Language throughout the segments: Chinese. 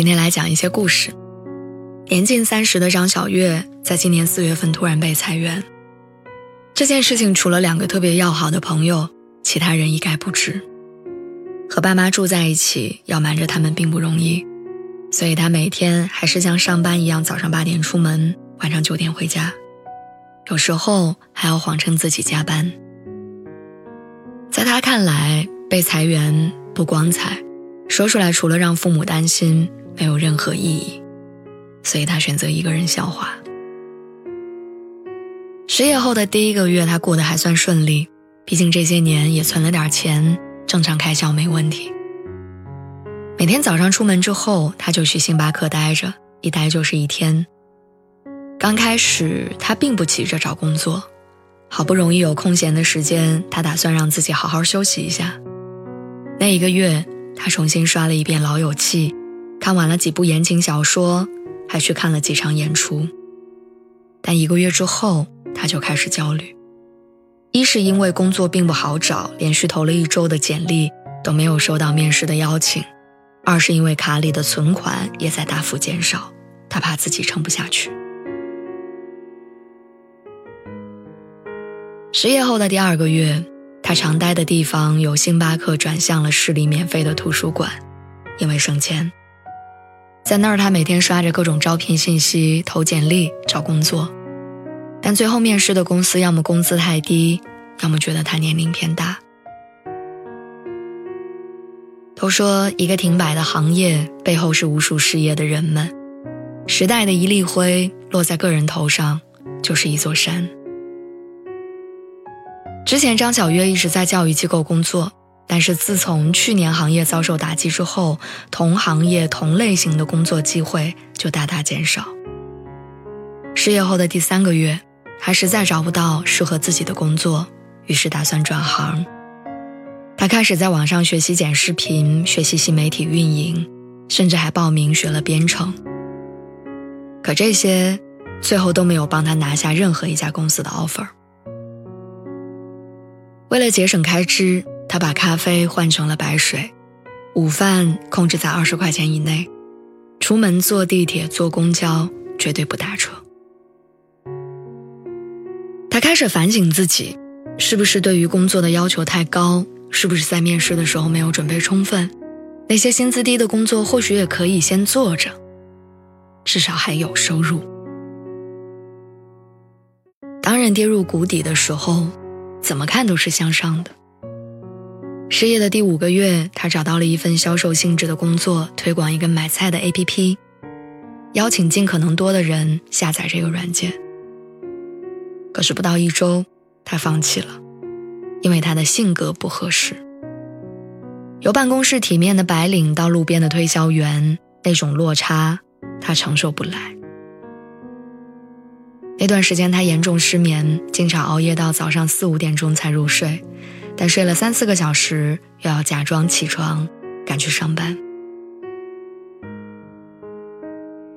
今天来讲一些故事。年近三十的张小月，在今年四月份突然被裁员。这件事情除了两个特别要好的朋友，其他人一概不知。和爸妈住在一起，要瞒着他们并不容易，所以他每天还是像上班一样，早上八点出门，晚上九点回家，有时候还要谎称自己加班。在他看来，被裁员不光彩，说出来除了让父母担心。没有任何意义，所以他选择一个人消化。失业后的第一个月，他过得还算顺利，毕竟这些年也存了点钱，正常开销没问题。每天早上出门之后，他就去星巴克待着，一待就是一天。刚开始他并不急着找工作，好不容易有空闲的时间，他打算让自己好好休息一下。那一个月，他重新刷了一遍《老友记》。看完了几部言情小说，还去看了几场演出。但一个月之后，他就开始焦虑。一是因为工作并不好找，连续投了一周的简历都没有收到面试的邀请；二是因为卡里的存款也在大幅减少，他怕自己撑不下去。失业后的第二个月，他常待的地方由星巴克转向了市里免费的图书馆，因为省钱。在那儿，他每天刷着各种招聘信息，投简历找工作，但最后面试的公司要么工资太低，要么觉得他年龄偏大。都说一个停摆的行业背后是无数失业的人们，时代的一粒灰落在个人头上，就是一座山。之前张小月一直在教育机构工作。但是自从去年行业遭受打击之后，同行业同类型的工作机会就大大减少。失业后的第三个月，他实在找不到适合自己的工作，于是打算转行。他开始在网上学习剪视频，学习新媒体运营，甚至还报名学了编程。可这些最后都没有帮他拿下任何一家公司的 offer。为了节省开支。他把咖啡换成了白水，午饭控制在二十块钱以内，出门坐地铁、坐公交绝对不打车。他开始反省自己，是不是对于工作的要求太高？是不是在面试的时候没有准备充分？那些薪资低的工作或许也可以先做着，至少还有收入。当人跌入谷底的时候，怎么看都是向上的。失业的第五个月，他找到了一份销售性质的工作，推广一个买菜的 APP，邀请尽可能多的人下载这个软件。可是不到一周，他放弃了，因为他的性格不合适。由办公室体面的白领到路边的推销员，那种落差他承受不来。那段时间他严重失眠，经常熬夜到早上四五点钟才入睡。但睡了三四个小时，又要假装起床，赶去上班。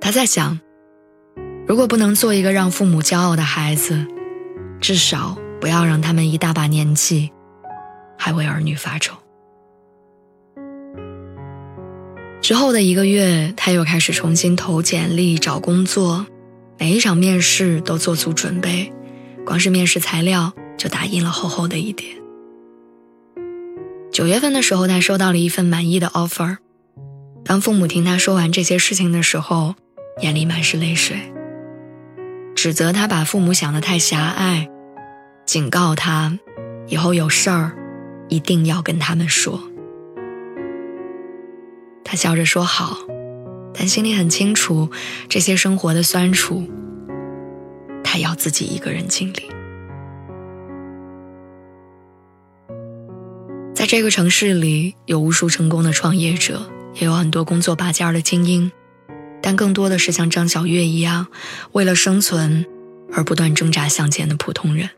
他在想，如果不能做一个让父母骄傲的孩子，至少不要让他们一大把年纪，还为儿女发愁。之后的一个月，他又开始重新投简历找工作，每一场面试都做足准备，光是面试材料就打印了厚厚的一叠。九月份的时候，他收到了一份满意的 offer。当父母听他说完这些事情的时候，眼里满是泪水，指责他把父母想得太狭隘，警告他以后有事儿一定要跟他们说。他笑着说好，但心里很清楚，这些生活的酸楚，他要自己一个人经历。在这个城市里，有无数成功的创业者，也有很多工作拔尖的精英，但更多的是像张小月一样，为了生存而不断挣扎向前的普通人。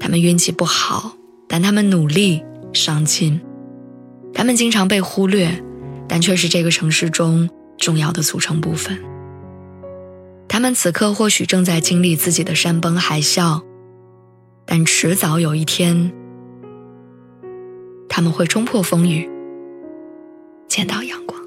他们运气不好，但他们努力上进；他们经常被忽略，但却是这个城市中重要的组成部分。他们此刻或许正在经历自己的山崩海啸，但迟早有一天。他们会冲破风雨，见到阳光。